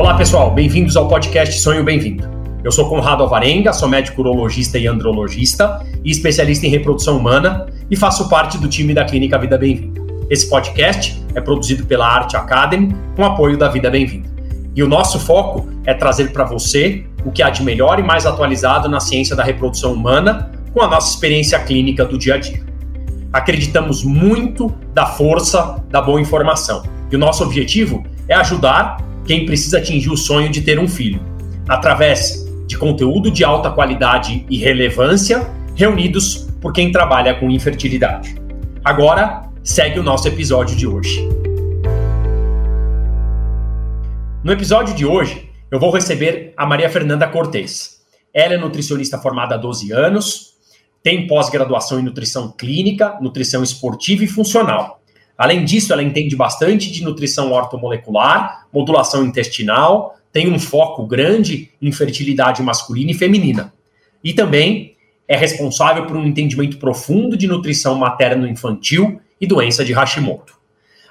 Olá pessoal, bem-vindos ao podcast Sonho Bem-vindo. Eu sou Conrado Alvarenga, sou médico urologista e andrologista e especialista em reprodução humana e faço parte do time da Clínica Vida Bem-vinda. Esse podcast é produzido pela Arte Academy com apoio da Vida Bem-vinda. E o nosso foco é trazer para você o que há de melhor e mais atualizado na ciência da reprodução humana com a nossa experiência clínica do dia a dia. Acreditamos muito da força da boa informação e o nosso objetivo é ajudar quem precisa atingir o sonho de ter um filho, através de conteúdo de alta qualidade e relevância reunidos por quem trabalha com infertilidade. Agora, segue o nosso episódio de hoje. No episódio de hoje, eu vou receber a Maria Fernanda Cortez. Ela é nutricionista formada há 12 anos, tem pós-graduação em nutrição clínica, nutrição esportiva e funcional. Além disso, ela entende bastante de nutrição ortomolecular, modulação intestinal, tem um foco grande em fertilidade masculina e feminina. E também é responsável por um entendimento profundo de nutrição materno-infantil e doença de Hashimoto.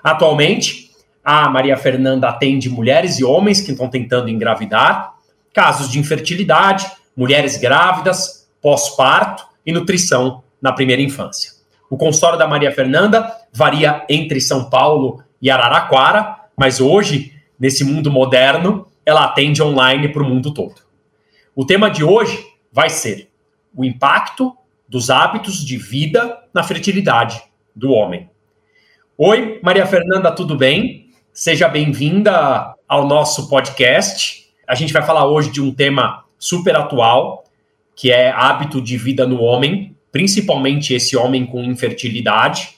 Atualmente, a Maria Fernanda atende mulheres e homens que estão tentando engravidar, casos de infertilidade, mulheres grávidas, pós-parto e nutrição na primeira infância. O consultório da Maria Fernanda varia entre São Paulo e Araraquara, mas hoje, nesse mundo moderno, ela atende online para o mundo todo. O tema de hoje vai ser o impacto dos hábitos de vida na fertilidade do homem. Oi, Maria Fernanda, tudo bem? Seja bem-vinda ao nosso podcast. A gente vai falar hoje de um tema super atual, que é hábito de vida no homem, principalmente esse homem com infertilidade.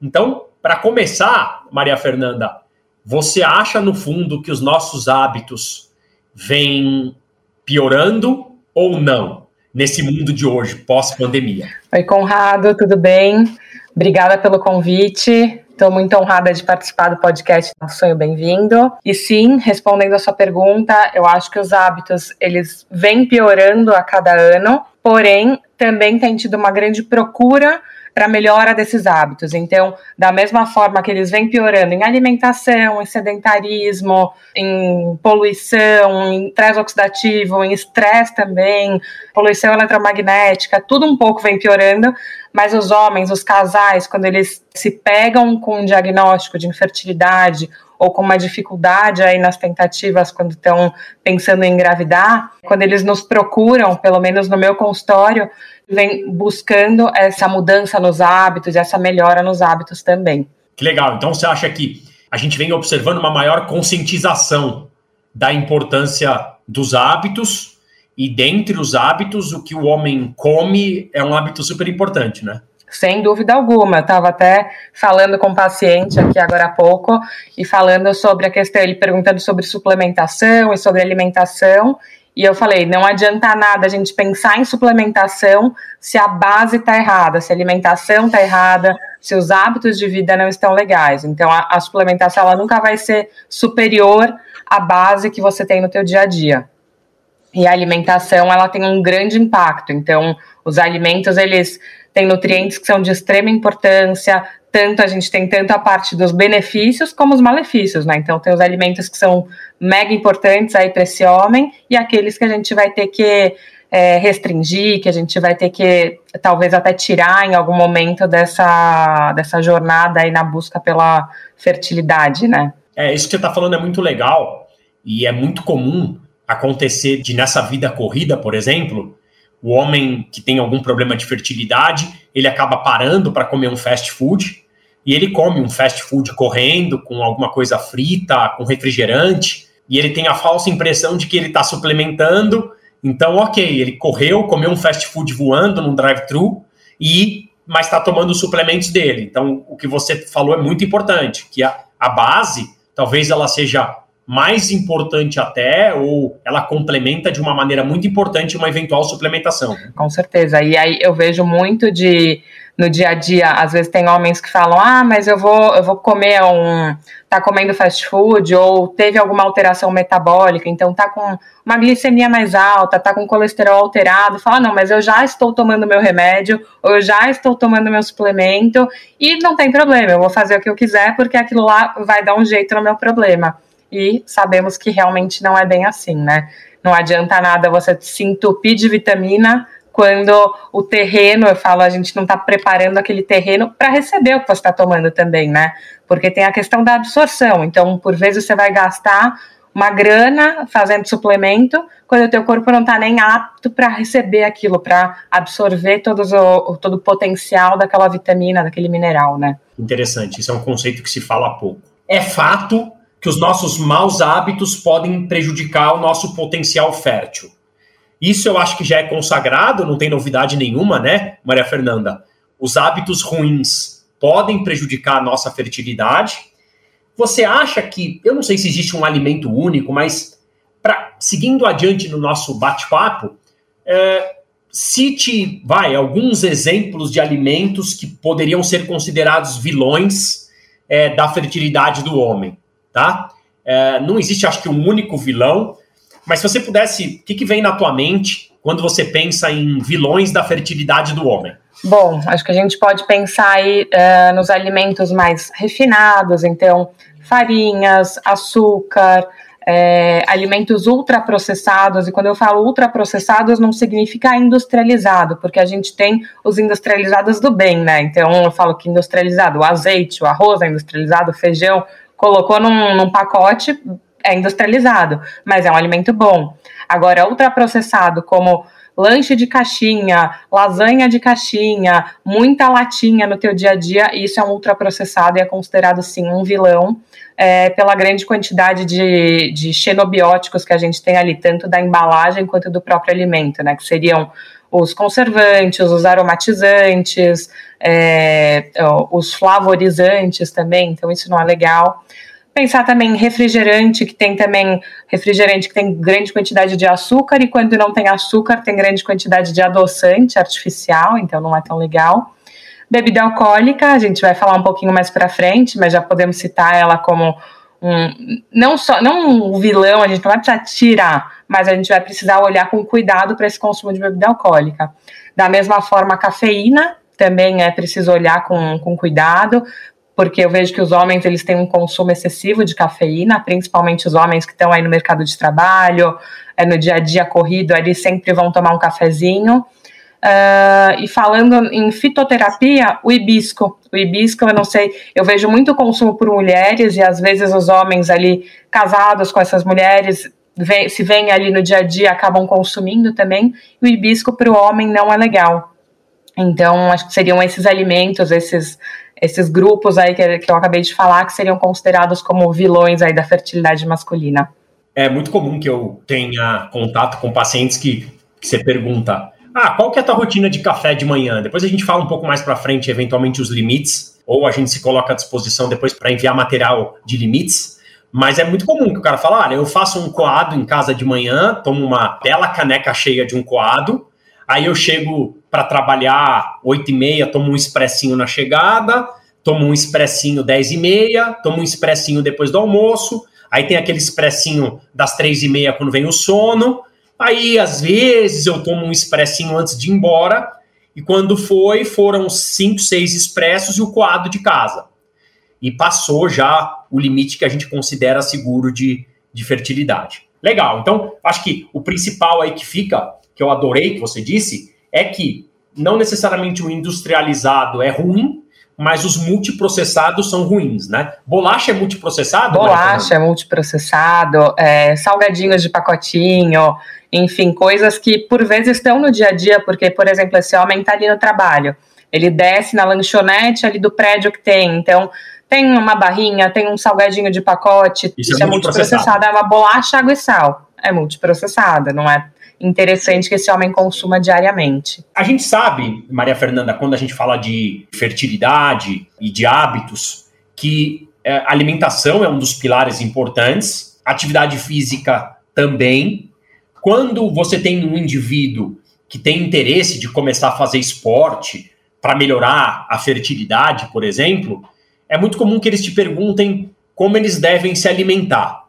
Então, para começar, Maria Fernanda, você acha no fundo que os nossos hábitos vêm piorando ou não nesse mundo de hoje, pós-pandemia? Oi, Conrado, tudo bem? Obrigada pelo convite. Estou muito honrada de participar do podcast Sonho Bem-vindo. E sim, respondendo a sua pergunta, eu acho que os hábitos eles vêm piorando a cada ano, porém também tem tido uma grande procura para melhora desses hábitos. Então, da mesma forma que eles vêm piorando em alimentação, em sedentarismo, em poluição, em estresse oxidativo, em estresse também, poluição eletromagnética, tudo um pouco vem piorando, mas os homens, os casais, quando eles se pegam com um diagnóstico de infertilidade ou com uma dificuldade aí nas tentativas quando estão pensando em engravidar, quando eles nos procuram, pelo menos no meu consultório, vem buscando essa mudança nos hábitos, essa melhora nos hábitos também. Que legal. Então você acha que a gente vem observando uma maior conscientização da importância dos hábitos e dentre os hábitos o que o homem come é um hábito super importante, né? Sem dúvida alguma. Estava até falando com um paciente aqui agora há pouco e falando sobre a questão, ele perguntando sobre suplementação e sobre alimentação. E eu falei, não adianta nada a gente pensar em suplementação se a base está errada, se a alimentação está errada, se os hábitos de vida não estão legais. Então, a, a, suplementação ela nunca vai ser superior à base que você tem no teu dia a dia. E a alimentação ela tem um grande impacto. Então, os alimentos eles têm nutrientes que são de extrema importância, tanto a gente tem tanto a parte dos benefícios como os malefícios, né? Então tem os alimentos que são mega importantes aí para esse homem e aqueles que a gente vai ter que é, restringir, que a gente vai ter que talvez até tirar em algum momento dessa, dessa jornada aí na busca pela fertilidade, né? É, isso que você está falando é muito legal e é muito comum acontecer de nessa vida corrida, por exemplo, o homem que tem algum problema de fertilidade, ele acaba parando para comer um fast food e ele come um fast food correndo com alguma coisa frita, com refrigerante, e ele tem a falsa impressão de que ele está suplementando. Então, ok, ele correu, comeu um fast food voando num drive-thru e mas está tomando os suplementos dele. Então, o que você falou é muito importante, que a, a base talvez ela seja mais importante até, ou ela complementa de uma maneira muito importante uma eventual suplementação. Com certeza. E aí eu vejo muito de no dia a dia, às vezes tem homens que falam: "Ah, mas eu vou eu vou comer um tá comendo fast food ou teve alguma alteração metabólica, então tá com uma glicemia mais alta, tá com colesterol alterado". Fala: "Não, mas eu já estou tomando meu remédio, ou eu já estou tomando meu suplemento e não tem problema, eu vou fazer o que eu quiser porque aquilo lá vai dar um jeito no meu problema". E sabemos que realmente não é bem assim, né? Não adianta nada você se entupir de vitamina quando o terreno, eu falo, a gente não está preparando aquele terreno para receber o que você está tomando também, né? Porque tem a questão da absorção. Então, por vezes você vai gastar uma grana fazendo suplemento, quando o teu corpo não está nem apto para receber aquilo, para absorver todos o, todo o potencial daquela vitamina, daquele mineral, né? Interessante, isso é um conceito que se fala pouco. É fato que os nossos maus hábitos podem prejudicar o nosso potencial fértil. Isso eu acho que já é consagrado, não tem novidade nenhuma, né, Maria Fernanda? Os hábitos ruins podem prejudicar a nossa fertilidade. Você acha que, eu não sei se existe um alimento único, mas pra, seguindo adiante no nosso bate-papo, é, cite, vai, alguns exemplos de alimentos que poderiam ser considerados vilões é, da fertilidade do homem, tá? É, não existe, acho que, um único vilão, mas se você pudesse, o que, que vem na tua mente quando você pensa em vilões da fertilidade do homem? Bom, acho que a gente pode pensar aí uh, nos alimentos mais refinados, então farinhas, açúcar, é, alimentos ultraprocessados, e quando eu falo ultraprocessados não significa industrializado, porque a gente tem os industrializados do bem, né? Então eu falo que industrializado, o azeite, o arroz é industrializado, o feijão, colocou num, num pacote, é industrializado, mas é um alimento bom. Agora, ultraprocessado, como lanche de caixinha, lasanha de caixinha, muita latinha no teu dia a dia, isso é um ultraprocessado e é considerado sim um vilão é, pela grande quantidade de, de xenobióticos que a gente tem ali, tanto da embalagem quanto do próprio alimento, né? Que seriam os conservantes, os aromatizantes, é, os flavorizantes também, então isso não é legal. Pensar também em refrigerante, que tem também refrigerante que tem grande quantidade de açúcar, e quando não tem açúcar, tem grande quantidade de adoçante artificial, então não é tão legal. Bebida alcoólica, a gente vai falar um pouquinho mais para frente, mas já podemos citar ela como um, não só não um vilão, a gente não vai precisar tirar, mas a gente vai precisar olhar com cuidado para esse consumo de bebida alcoólica. Da mesma forma, a cafeína também é preciso olhar com, com cuidado, porque eu vejo que os homens eles têm um consumo excessivo de cafeína, principalmente os homens que estão aí no mercado de trabalho, é, no dia a dia corrido, eles sempre vão tomar um cafezinho. Uh, e falando em fitoterapia, o hibisco. O hibisco, eu não sei, eu vejo muito consumo por mulheres e às vezes os homens ali casados com essas mulheres se vêm ali no dia a dia acabam consumindo também. O hibisco para o homem não é legal. Então, acho que seriam esses alimentos, esses esses grupos aí que, que eu acabei de falar, que seriam considerados como vilões aí da fertilidade masculina. É muito comum que eu tenha contato com pacientes que, que você pergunta, ah, qual que é a tua rotina de café de manhã? Depois a gente fala um pouco mais para frente, eventualmente, os limites, ou a gente se coloca à disposição depois para enviar material de limites. Mas é muito comum que o cara fala, olha, eu faço um coado em casa de manhã, tomo uma bela caneca cheia de um coado, Aí eu chego para trabalhar 8 e meia, tomo um expressinho na chegada, tomo um expressinho 10 e meia, tomo um expressinho depois do almoço, aí tem aquele expressinho das 3 e meia quando vem o sono, aí às vezes eu tomo um expressinho antes de ir embora, e quando foi, foram 5, 6 expressos e o coado de casa. E passou já o limite que a gente considera seguro de, de fertilidade. Legal, então acho que o principal aí que fica que eu adorei que você disse, é que não necessariamente o industrializado é ruim, mas os multiprocessados são ruins, né? Bolacha é multiprocessado? Bolacha é multiprocessado, é, salgadinhos de pacotinho, enfim, coisas que por vezes estão no dia a dia, porque, por exemplo, esse homem está ali no trabalho, ele desce na lanchonete ali do prédio que tem, então tem uma barrinha, tem um salgadinho de pacote, isso, isso é, é multiprocessado, é uma bolacha, água e sal, é multiprocessada, não é interessante que esse homem consuma diariamente. A gente sabe, Maria Fernanda, quando a gente fala de fertilidade e de hábitos, que é, alimentação é um dos pilares importantes, atividade física também. Quando você tem um indivíduo que tem interesse de começar a fazer esporte para melhorar a fertilidade, por exemplo, é muito comum que eles te perguntem como eles devem se alimentar.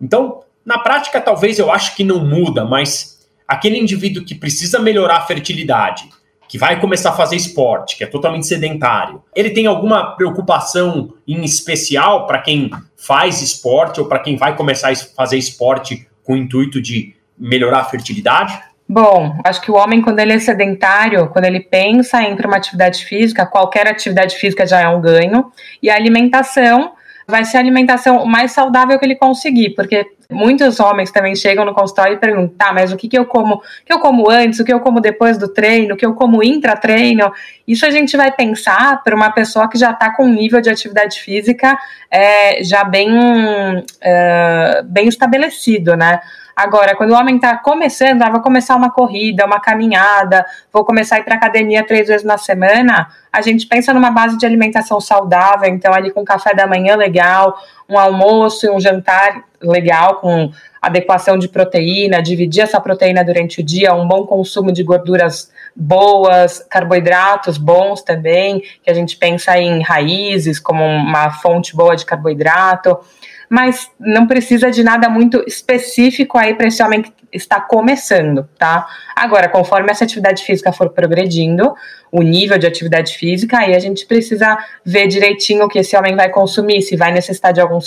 Então, na prática, talvez eu acho que não muda, mas aquele indivíduo que precisa melhorar a fertilidade, que vai começar a fazer esporte, que é totalmente sedentário, ele tem alguma preocupação em especial para quem faz esporte ou para quem vai começar a fazer esporte com o intuito de melhorar a fertilidade? Bom, acho que o homem, quando ele é sedentário, quando ele pensa em uma atividade física, qualquer atividade física já é um ganho, e a alimentação vai ser a alimentação mais saudável que ele conseguir, porque muitos homens também chegam no consultório e perguntam, tá, mas o que, que eu como, o que eu como antes, o que eu como depois do treino, o que eu como intra-treino, isso a gente vai pensar para uma pessoa que já está com um nível de atividade física é, já bem, é, bem estabelecido, né? Agora, quando o homem está começando, ah, vou começar uma corrida, uma caminhada, vou começar a ir para academia três vezes na semana, a gente pensa numa base de alimentação saudável, então ali com café da manhã legal, um almoço e um jantar legal com adequação de proteína, dividir essa proteína durante o dia, um bom consumo de gorduras boas, carboidratos bons também, que a gente pensa em raízes como uma fonte boa de carboidrato mas não precisa de nada muito específico aí para esse homem que está começando, tá? Agora, conforme essa atividade física for progredindo, o nível de atividade física, aí a gente precisa ver direitinho o que esse homem vai consumir, se vai necessitar de algum,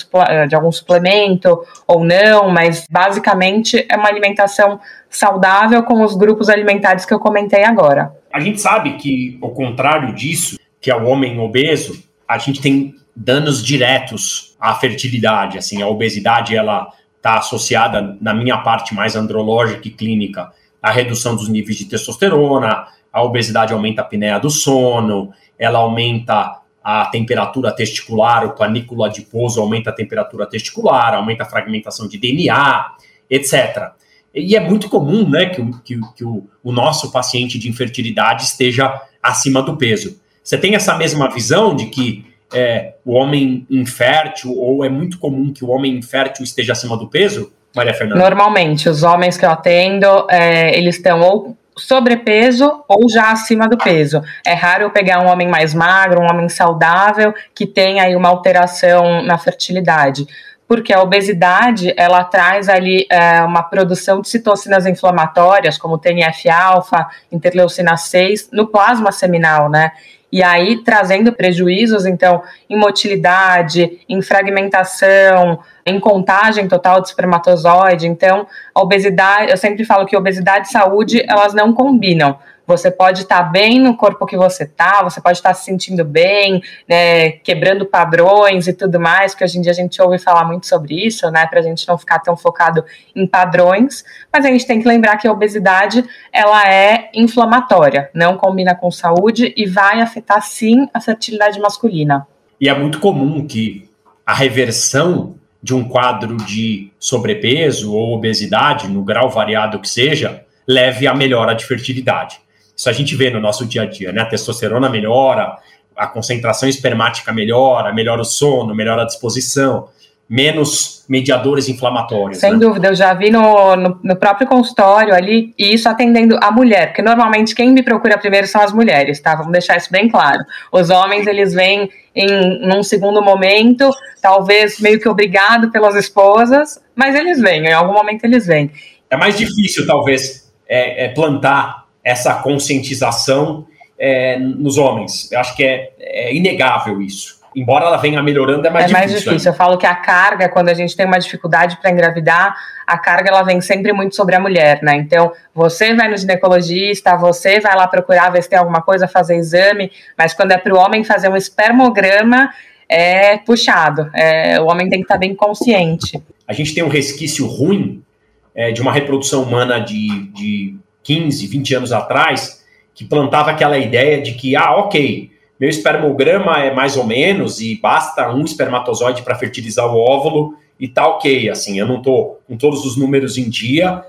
de algum suplemento ou não, mas basicamente é uma alimentação saudável com os grupos alimentares que eu comentei agora. A gente sabe que, ao contrário disso, que é o homem obeso, a gente tem danos diretos à fertilidade. Assim, a obesidade ela está associada na minha parte mais andrológica e clínica à redução dos níveis de testosterona. A obesidade aumenta a apneia do sono, ela aumenta a temperatura testicular, o panículo adiposo aumenta a temperatura testicular, aumenta a fragmentação de DNA, etc. E é muito comum né, que, que, que o, o nosso paciente de infertilidade esteja acima do peso. Você tem essa mesma visão de que é, o homem infértil, ou é muito comum que o homem infértil esteja acima do peso, Maria Fernanda? Normalmente, os homens que eu atendo, é, eles estão ou sobrepeso ou já acima do peso. É raro eu pegar um homem mais magro, um homem saudável, que tem aí uma alteração na fertilidade porque a obesidade ela traz ali é, uma produção de citocinas inflamatórias, como TNF-alfa, interleucina 6, no plasma seminal, né? E aí trazendo prejuízos, então, em motilidade, em fragmentação, em contagem total de espermatozoide. Então, a obesidade, eu sempre falo que obesidade e saúde, elas não combinam. Você pode estar tá bem no corpo que você está, você pode estar tá se sentindo bem, né, quebrando padrões e tudo mais, que hoje em dia a gente ouve falar muito sobre isso, né, para a gente não ficar tão focado em padrões, mas a gente tem que lembrar que a obesidade, ela é inflamatória, não combina com saúde e vai afetar sim a fertilidade masculina. E é muito comum que a reversão de um quadro de sobrepeso ou obesidade, no grau variado que seja, leve à melhora de fertilidade. Isso a gente vê no nosso dia a dia, né? A testosterona melhora, a concentração espermática melhora, melhora o sono, melhora a disposição, menos mediadores inflamatórios. Sem né? dúvida, eu já vi no, no, no, próprio consultório ali, e isso atendendo a mulher, porque normalmente quem me procura primeiro são as mulheres, tá? Vamos deixar isso bem claro. Os homens, eles vêm em num segundo momento, talvez meio que obrigado pelas esposas, mas eles vêm, em algum momento eles vêm. É mais difícil, talvez, é, é plantar essa conscientização é, nos homens. Eu acho que é, é, inegável isso. Embora ela venha melhorando, é mais é difícil. É mais difícil. Eu falo que a carga, quando a gente tem uma dificuldade para engravidar, a carga ela vem sempre muito sobre a mulher, né? Então, você vai no ginecologista, você vai lá procurar ver se tem alguma coisa, fazer exame, mas quando é para o homem fazer um espermograma, é puxado. É, o homem tem que estar tá bem consciente. A gente tem um resquício ruim é, de uma reprodução humana de, de 15, 20 anos atrás, que plantava aquela ideia de que, ah, ok, meu espermograma é mais ou menos e basta um espermatozoide para fertilizar o óvulo e tá ok, assim, eu não tô com todos os números em dia,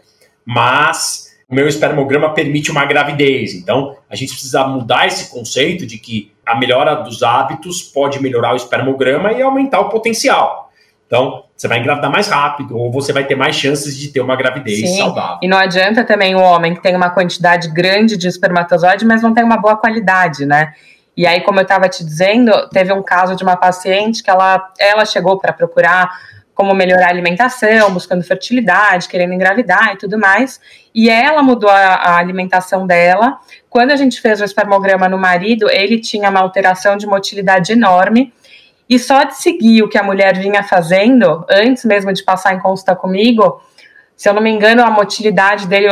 mas o meu espermograma permite uma gravidez. Então, a gente precisa mudar esse conceito de que a melhora dos hábitos pode melhorar o espermograma e aumentar o potencial. Então, você vai engravidar mais rápido, ou você vai ter mais chances de ter uma gravidez Sim. saudável. E não adianta também o homem que tem uma quantidade grande de espermatozoide, mas não tem uma boa qualidade, né? E aí, como eu estava te dizendo, teve um caso de uma paciente que ela, ela chegou para procurar como melhorar a alimentação, buscando fertilidade, querendo engravidar e tudo mais. E ela mudou a, a alimentação dela. Quando a gente fez o espermograma no marido, ele tinha uma alteração de motilidade enorme. E só de seguir o que a mulher vinha fazendo, antes mesmo de passar em consulta comigo, se eu não me engano, a motilidade dele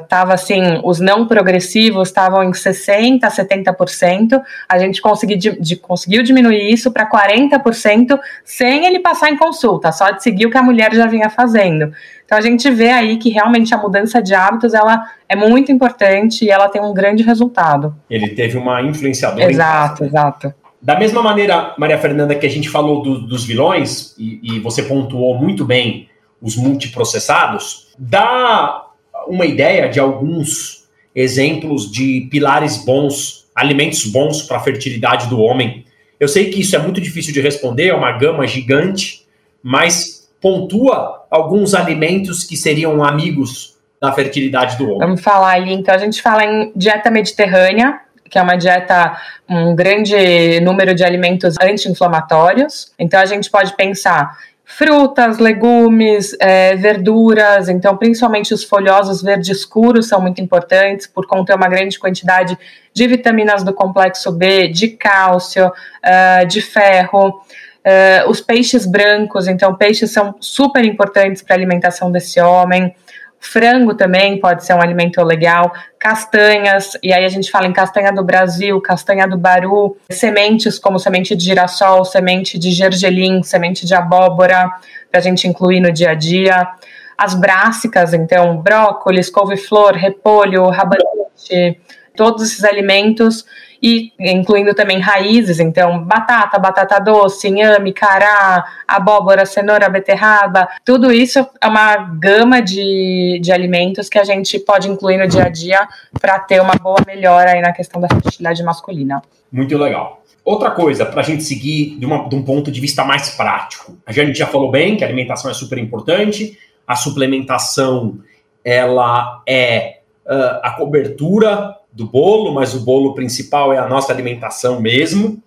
estava uh, assim, os não progressivos estavam em 60%, 70%. A gente consegui, de, conseguiu diminuir isso para 40% sem ele passar em consulta, só de seguir o que a mulher já vinha fazendo. Então a gente vê aí que realmente a mudança de hábitos ela é muito importante e ela tem um grande resultado. Ele teve uma influenciadora. Exato, exato. Da mesma maneira, Maria Fernanda, que a gente falou do, dos vilões, e, e você pontuou muito bem os multiprocessados, dá uma ideia de alguns exemplos de pilares bons, alimentos bons para a fertilidade do homem. Eu sei que isso é muito difícil de responder, é uma gama gigante, mas pontua alguns alimentos que seriam amigos da fertilidade do homem. Vamos falar ali, então a gente fala em dieta mediterrânea, que é uma dieta, um grande número de alimentos anti-inflamatórios. Então a gente pode pensar frutas, legumes, é, verduras, então principalmente os folhosos verde escuros são muito importantes por conter uma grande quantidade de vitaminas do complexo B, de cálcio, uh, de ferro. Uh, os peixes brancos, então peixes são super importantes para a alimentação desse homem. Frango também pode ser um alimento legal, castanhas, e aí a gente fala em castanha do Brasil, castanha do Baru, sementes como semente de girassol, semente de gergelim, semente de abóbora, para a gente incluir no dia a dia. As brássicas, então, brócolis, couve-flor, repolho, rabanete, todos esses alimentos e incluindo também raízes, então batata, batata doce, inhame, cará, abóbora, cenoura, beterraba, tudo isso é uma gama de, de alimentos que a gente pode incluir no dia a dia para ter uma boa melhora aí na questão da fertilidade masculina. Muito legal. Outra coisa, para a gente seguir de, uma, de um ponto de vista mais prático. A gente já falou bem que a alimentação é super importante, a suplementação ela é uh, a cobertura do bolo, mas o bolo principal é a nossa alimentação mesmo.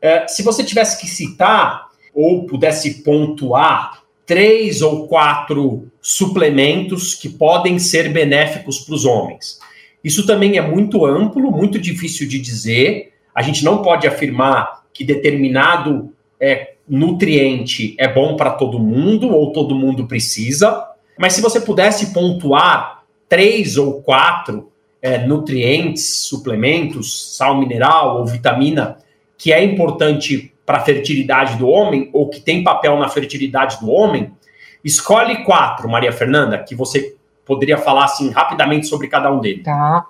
É, se você tivesse que citar ou pudesse pontuar três ou quatro suplementos que podem ser benéficos para os homens. Isso também é muito amplo, muito difícil de dizer. A gente não pode afirmar que determinado é, nutriente é bom para todo mundo ou todo mundo precisa. Mas se você pudesse pontuar três ou quatro é, nutrientes, suplementos, sal mineral ou vitamina que é importante para a fertilidade do homem ou que tem papel na fertilidade do homem, escolhe quatro, Maria Fernanda, que você poderia falar assim rapidamente sobre cada um deles. Tá.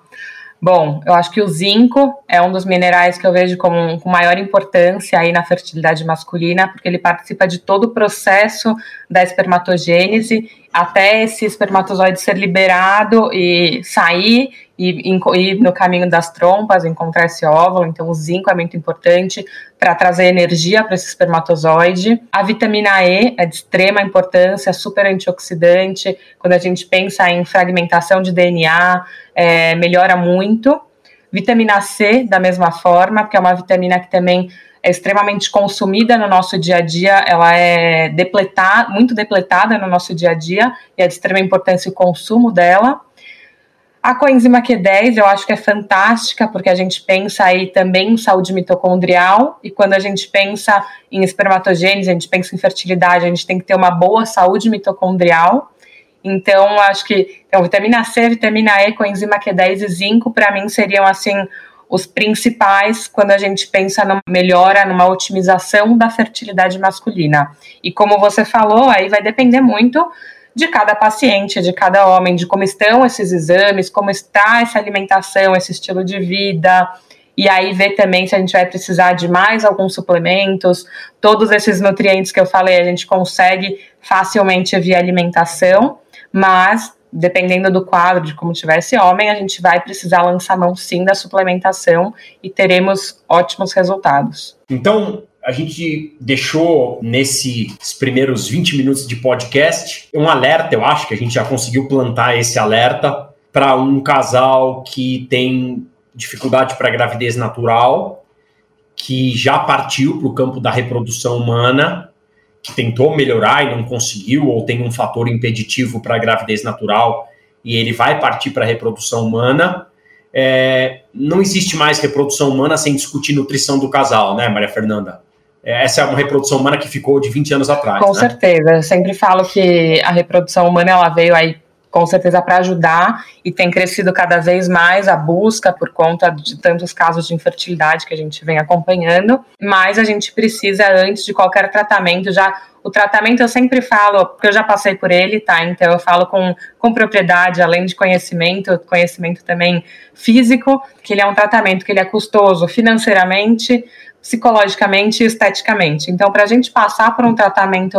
Bom, eu acho que o zinco é um dos minerais que eu vejo como com maior importância aí na fertilidade masculina, porque ele participa de todo o processo da espermatogênese até esse espermatozoide ser liberado e sair e ir no caminho das trompas, encontrar esse óvulo. Então, o zinco é muito importante para trazer energia para esse espermatozoide. A vitamina E é de extrema importância, super antioxidante. Quando a gente pensa em fragmentação de DNA, é, melhora muito. Vitamina C, da mesma forma, porque é uma vitamina que também é extremamente consumida no nosso dia a dia, ela é depletada, muito depletada no nosso dia a dia, e é de extrema importância o consumo dela. A coenzima Q10 eu acho que é fantástica, porque a gente pensa aí também em saúde mitocondrial, e quando a gente pensa em espermatogênese, a gente pensa em fertilidade, a gente tem que ter uma boa saúde mitocondrial. Então, acho que então, vitamina C, vitamina E, coenzima Q10 e zinco, para mim, seriam assim os principais quando a gente pensa numa melhora, numa otimização da fertilidade masculina. E como você falou, aí vai depender muito de cada paciente, de cada homem, de como estão esses exames, como está essa alimentação, esse estilo de vida. E aí ver também se a gente vai precisar de mais alguns suplementos. Todos esses nutrientes que eu falei, a gente consegue facilmente via alimentação, mas dependendo do quadro, de como tiver esse homem, a gente vai precisar lançar mão sim da suplementação e teremos ótimos resultados. Então, a gente deixou nesses primeiros 20 minutos de podcast um alerta, eu acho que a gente já conseguiu plantar esse alerta para um casal que tem dificuldade para gravidez natural, que já partiu para o campo da reprodução humana que tentou melhorar e não conseguiu, ou tem um fator impeditivo para a gravidez natural e ele vai partir para a reprodução humana, é, não existe mais reprodução humana sem discutir nutrição do casal, né, Maria Fernanda? É, essa é uma reprodução humana que ficou de 20 anos atrás. Com né? certeza. Eu sempre falo que a reprodução humana ela veio aí com certeza para ajudar e tem crescido cada vez mais a busca por conta de tantos casos de infertilidade que a gente vem acompanhando, mas a gente precisa antes de qualquer tratamento já o tratamento eu sempre falo, porque eu já passei por ele, tá? Então eu falo com, com propriedade, além de conhecimento, conhecimento também físico, que ele é um tratamento que ele é custoso financeiramente, psicologicamente e esteticamente. Então, para a gente passar por um tratamento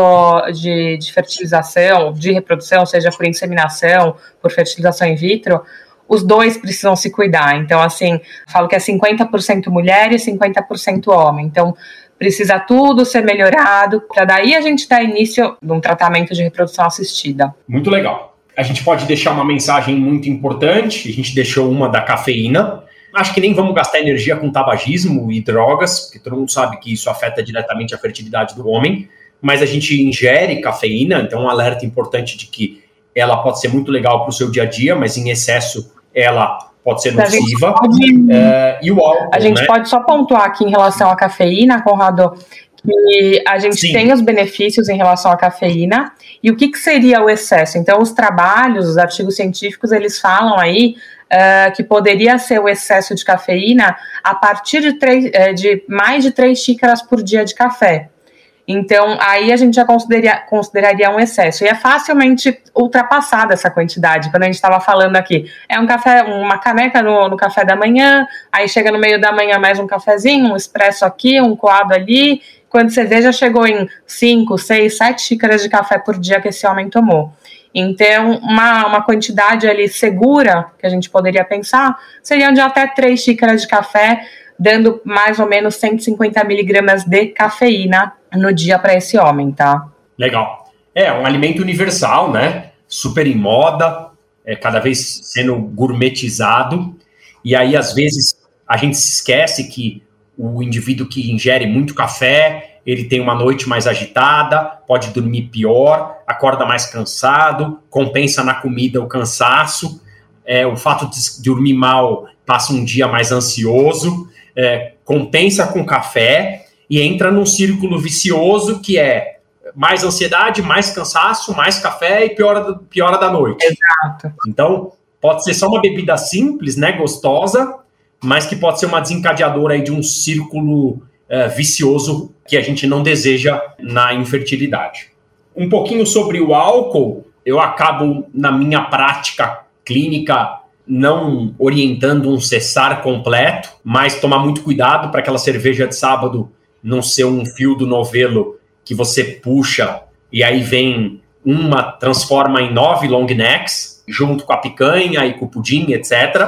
de, de fertilização, de reprodução, seja por inseminação, por fertilização in vitro, os dois precisam se cuidar. Então, assim, falo que é 50% mulher e 50% homem. Então, precisa tudo ser melhorado para daí a gente dar início a um tratamento de reprodução assistida. Muito legal. A gente pode deixar uma mensagem muito importante. A gente deixou uma da cafeína. Acho que nem vamos gastar energia com tabagismo e drogas, porque todo mundo sabe que isso afeta diretamente a fertilidade do homem. Mas a gente ingere cafeína, então um alerta importante de que ela pode ser muito legal para o seu dia a dia, mas em excesso ela pode ser nociva. Pode, é, e o álcool. A gente né? pode só pontuar aqui em relação à cafeína, Conrado, que a gente Sim. tem os benefícios em relação à cafeína. E o que, que seria o excesso? Então, os trabalhos, os artigos científicos, eles falam aí uh, que poderia ser o excesso de cafeína a partir de, três, uh, de mais de três xícaras por dia de café. Então, aí a gente já consideraria, consideraria um excesso. E é facilmente ultrapassada essa quantidade. Quando a gente estava falando aqui, é um café, uma caneca no, no, café da manhã, aí chega no meio da manhã mais um cafezinho, um expresso aqui, um coado ali. Quando você vê, já chegou em 5, 6, 7 xícaras de café por dia que esse homem tomou. Então, uma, uma quantidade ali segura que a gente poderia pensar seriam de até três xícaras de café, dando mais ou menos 150 miligramas de cafeína no dia para esse homem, tá? Legal. É um alimento universal, né? Super em moda, é cada vez sendo gourmetizado. E aí, às vezes, a gente se esquece que o indivíduo que ingere muito café ele tem uma noite mais agitada, pode dormir pior, acorda mais cansado, compensa na comida o cansaço, é, o fato de dormir mal passa um dia mais ansioso, é, compensa com café e entra num círculo vicioso que é mais ansiedade, mais cansaço, mais café e piora, piora da noite. Exato. Então, pode ser só uma bebida simples, né, gostosa, mas que pode ser uma desencadeadora aí de um círculo é, vicioso que a gente não deseja na infertilidade. Um pouquinho sobre o álcool, eu acabo, na minha prática clínica, não orientando um cessar completo, mas tomar muito cuidado para aquela cerveja de sábado não ser um fio do novelo que você puxa e aí vem uma, transforma em nove long necks, junto com a picanha e com o pudim, etc.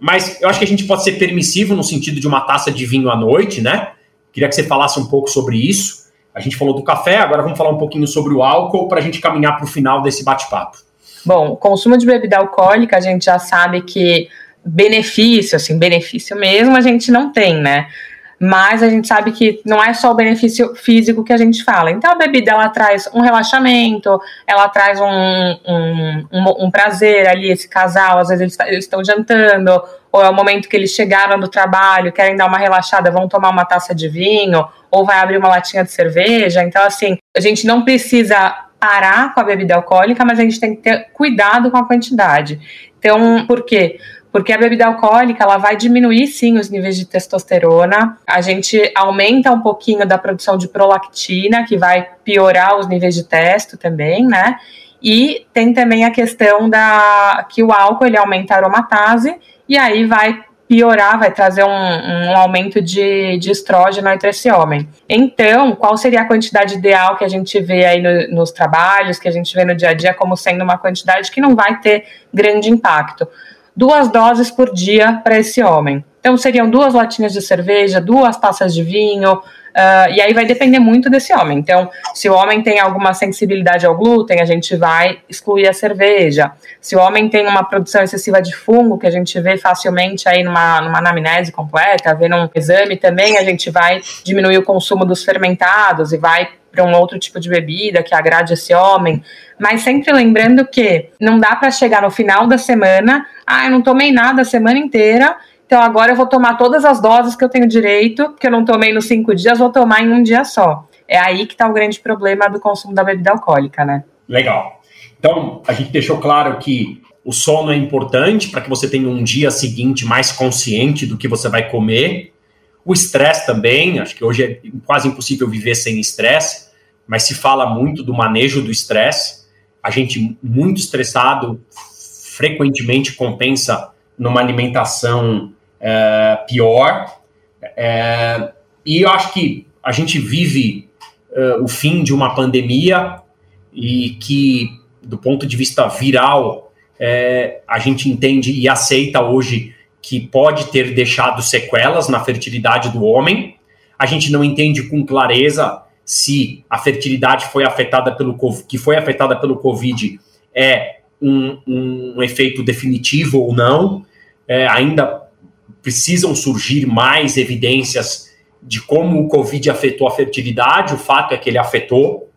Mas eu acho que a gente pode ser permissivo no sentido de uma taça de vinho à noite, né? Queria que você falasse um pouco sobre isso. A gente falou do café, agora vamos falar um pouquinho sobre o álcool para a gente caminhar para o final desse bate-papo. Bom, consumo de bebida alcoólica, a gente já sabe que benefício, assim, benefício mesmo, a gente não tem, né? mas a gente sabe que não é só o benefício físico que a gente fala. Então a bebida ela traz um relaxamento, ela traz um, um, um, um prazer ali, esse casal, às vezes eles, eles estão jantando, ou é o momento que eles chegaram do trabalho, querem dar uma relaxada, vão tomar uma taça de vinho, ou vai abrir uma latinha de cerveja. Então, assim, a gente não precisa parar com a bebida alcoólica, mas a gente tem que ter cuidado com a quantidade. Então, por quê? porque a bebida alcoólica ela vai diminuir sim os níveis de testosterona. A gente aumenta um pouquinho da produção de prolactina, que vai piorar os níveis de testo também, né? E tem também a questão da que o álcool ele aumenta a aromatase e aí vai piorar, vai trazer um, um aumento de, de, estrógeno entre esse homem. Então, qual seria a quantidade ideal que a gente vê aí no, nos trabalhos, que a gente vê no dia a dia como sendo uma quantidade que não vai ter grande impacto? duas doses por dia para esse homem. Então, seriam duas latinhas de cerveja, duas taças de vinho, uh, e aí vai depender muito desse homem. Então, se o homem tem alguma sensibilidade ao glúten, a gente vai excluir a cerveja. Se o homem tem uma produção excessiva de fungo, que a gente vê facilmente aí numa, numa anamnese completa, vê num exame também, a gente vai diminuir o consumo dos fermentados e vai para um outro tipo de bebida que agrade esse homem, mas sempre lembrando que não dá para chegar no final da semana, ah, eu não tomei nada a semana inteira, então agora eu vou tomar todas as doses que eu tenho direito, que eu não tomei nos cinco dias, vou tomar em um dia só. É aí que está o grande problema do consumo da bebida alcoólica, né? Legal. Então, a gente deixou claro que o sono é importante para que você tenha um dia seguinte mais consciente do que você vai comer. O estresse também, acho que hoje é quase impossível viver sem estresse, mas se fala muito do manejo do estresse. A gente muito estressado frequentemente compensa numa alimentação é, pior. É, e eu acho que a gente vive é, o fim de uma pandemia e que, do ponto de vista viral, é, a gente entende e aceita hoje que pode ter deixado sequelas na fertilidade do homem. A gente não entende com clareza se a fertilidade foi afetada pelo que foi afetada pelo Covid é um, um efeito definitivo ou não. É, ainda precisam surgir mais evidências de como o Covid afetou a fertilidade. O fato é que ele afetou.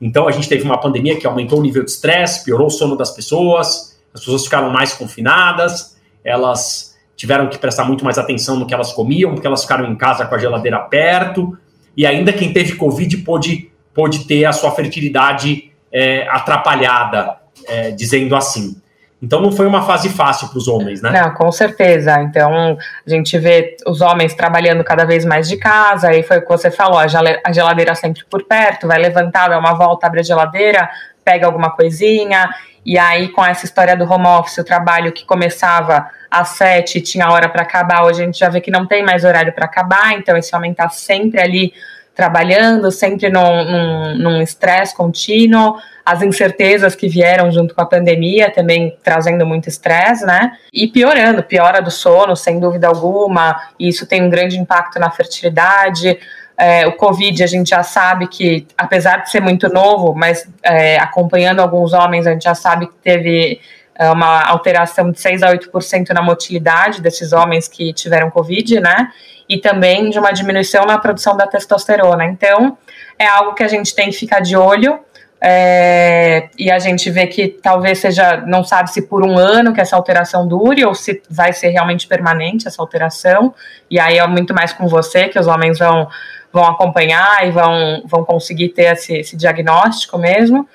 Então, a gente teve uma pandemia que aumentou o nível de estresse, piorou o sono das pessoas, as pessoas ficaram mais confinadas, elas tiveram que prestar muito mais atenção no que elas comiam, porque elas ficaram em casa com a geladeira perto, e ainda quem teve Covid pôde, pôde ter a sua fertilidade é, atrapalhada, é, dizendo assim. Então não foi uma fase fácil para os homens, né? Não, com certeza. Então a gente vê os homens trabalhando cada vez mais de casa, aí foi o que você falou, a geladeira sempre por perto, vai levantar, dá uma volta, abre a geladeira, pega alguma coisinha, e aí com essa história do home office, o trabalho que começava às sete tinha hora para acabar, hoje a gente já vê que não tem mais horário para acabar, então esse homem está sempre ali trabalhando, sempre num estresse contínuo, as incertezas que vieram junto com a pandemia também trazendo muito estresse, né? E piorando, piora do sono, sem dúvida alguma, e isso tem um grande impacto na fertilidade. É, o Covid, a gente já sabe que, apesar de ser muito novo, mas é, acompanhando alguns homens, a gente já sabe que teve uma alteração de 6 a 8% na motilidade desses homens que tiveram Covid, né? E também de uma diminuição na produção da testosterona. Então, é algo que a gente tem que ficar de olho. É, e a gente vê que talvez seja, não sabe se por um ano que essa alteração dure ou se vai ser realmente permanente essa alteração. E aí é muito mais com você que os homens vão, vão acompanhar e vão, vão conseguir ter esse, esse diagnóstico mesmo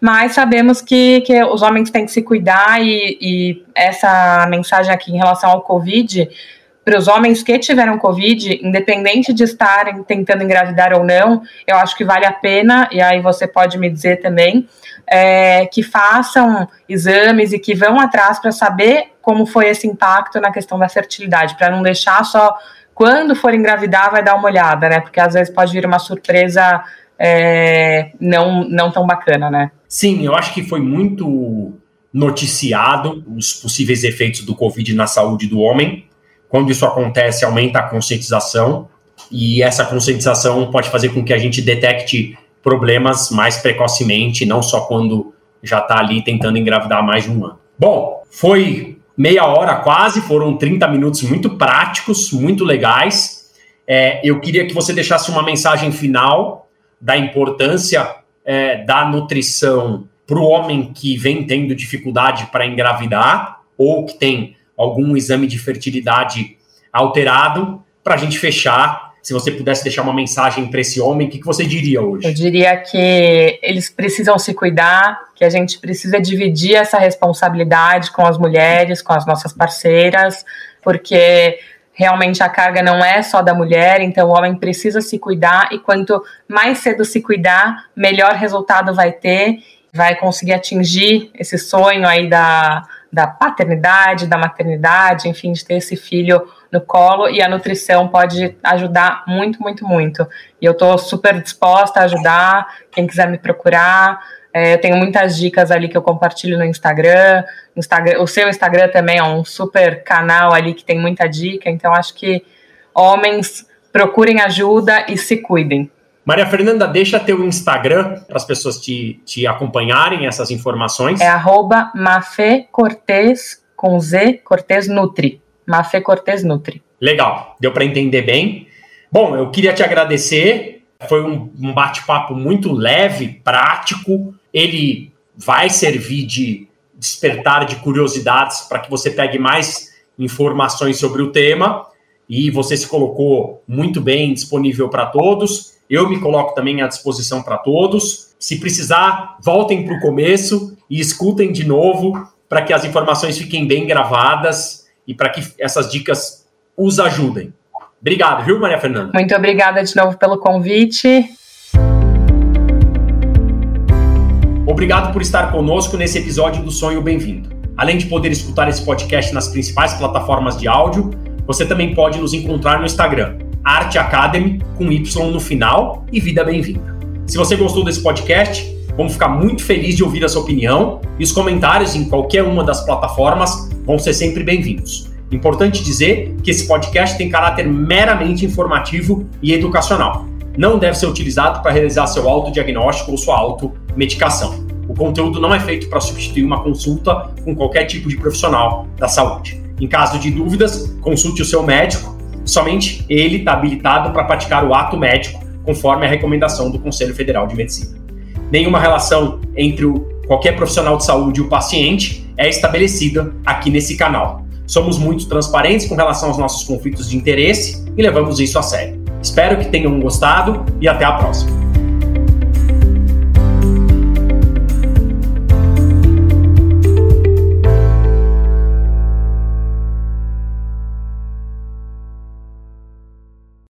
mas sabemos que, que os homens têm que se cuidar e, e essa mensagem aqui em relação ao Covid, para os homens que tiveram Covid, independente de estarem tentando engravidar ou não, eu acho que vale a pena, e aí você pode me dizer também, é, que façam exames e que vão atrás para saber como foi esse impacto na questão da fertilidade, para não deixar só quando for engravidar vai dar uma olhada, né? Porque às vezes pode vir uma surpresa é, não, não tão bacana, né? Sim, eu acho que foi muito noticiado os possíveis efeitos do Covid na saúde do homem. Quando isso acontece, aumenta a conscientização, e essa conscientização pode fazer com que a gente detecte problemas mais precocemente, não só quando já está ali tentando engravidar mais de um ano. Bom, foi meia hora quase, foram 30 minutos muito práticos, muito legais. É, eu queria que você deixasse uma mensagem final da importância é, da nutrição para o homem que vem tendo dificuldade para engravidar ou que tem algum exame de fertilidade alterado, para a gente fechar. Se você pudesse deixar uma mensagem para esse homem, o que, que você diria hoje? Eu diria que eles precisam se cuidar, que a gente precisa dividir essa responsabilidade com as mulheres, com as nossas parceiras, porque realmente a carga não é só da mulher, então o homem precisa se cuidar e quanto mais cedo se cuidar, melhor resultado vai ter, vai conseguir atingir esse sonho aí da, da paternidade, da maternidade, enfim, de ter esse filho no colo e a nutrição pode ajudar muito, muito, muito. E eu estou super disposta a ajudar, quem quiser me procurar, é, eu tenho muitas dicas ali que eu compartilho no Instagram. Instagram. O seu Instagram também é um super canal ali que tem muita dica. Então, acho que homens procurem ajuda e se cuidem. Maria Fernanda, deixa teu Instagram para as pessoas te, te acompanharem essas informações. É arroba Mafê Cortez com Z, Cortez Nutri. Mafê Cortez Nutri. Legal, deu para entender bem. Bom, eu queria te agradecer Foi um, um bate-papo muito leve, prático. Ele vai servir de despertar de curiosidades para que você pegue mais informações sobre o tema. E você se colocou muito bem disponível para todos. Eu me coloco também à disposição para todos. Se precisar, voltem para o começo e escutem de novo para que as informações fiquem bem gravadas e para que essas dicas os ajudem. Obrigado, viu, Maria Fernanda? Muito obrigada de novo pelo convite. Obrigado por estar conosco nesse episódio do Sonho Bem-vindo. Além de poder escutar esse podcast nas principais plataformas de áudio, você também pode nos encontrar no Instagram, Arte Academy, com Y no final e Vida Bem-vinda. Se você gostou desse podcast, vamos ficar muito felizes de ouvir a sua opinião e os comentários em qualquer uma das plataformas vão ser sempre bem-vindos. Importante dizer que esse podcast tem caráter meramente informativo e educacional. Não deve ser utilizado para realizar seu autodiagnóstico ou sua automedicação. Conteúdo não é feito para substituir uma consulta com qualquer tipo de profissional da saúde. Em caso de dúvidas, consulte o seu médico. Somente ele está habilitado para praticar o ato médico, conforme a recomendação do Conselho Federal de Medicina. Nenhuma relação entre o, qualquer profissional de saúde e o paciente é estabelecida aqui nesse canal. Somos muito transparentes com relação aos nossos conflitos de interesse e levamos isso a sério. Espero que tenham gostado e até a próxima.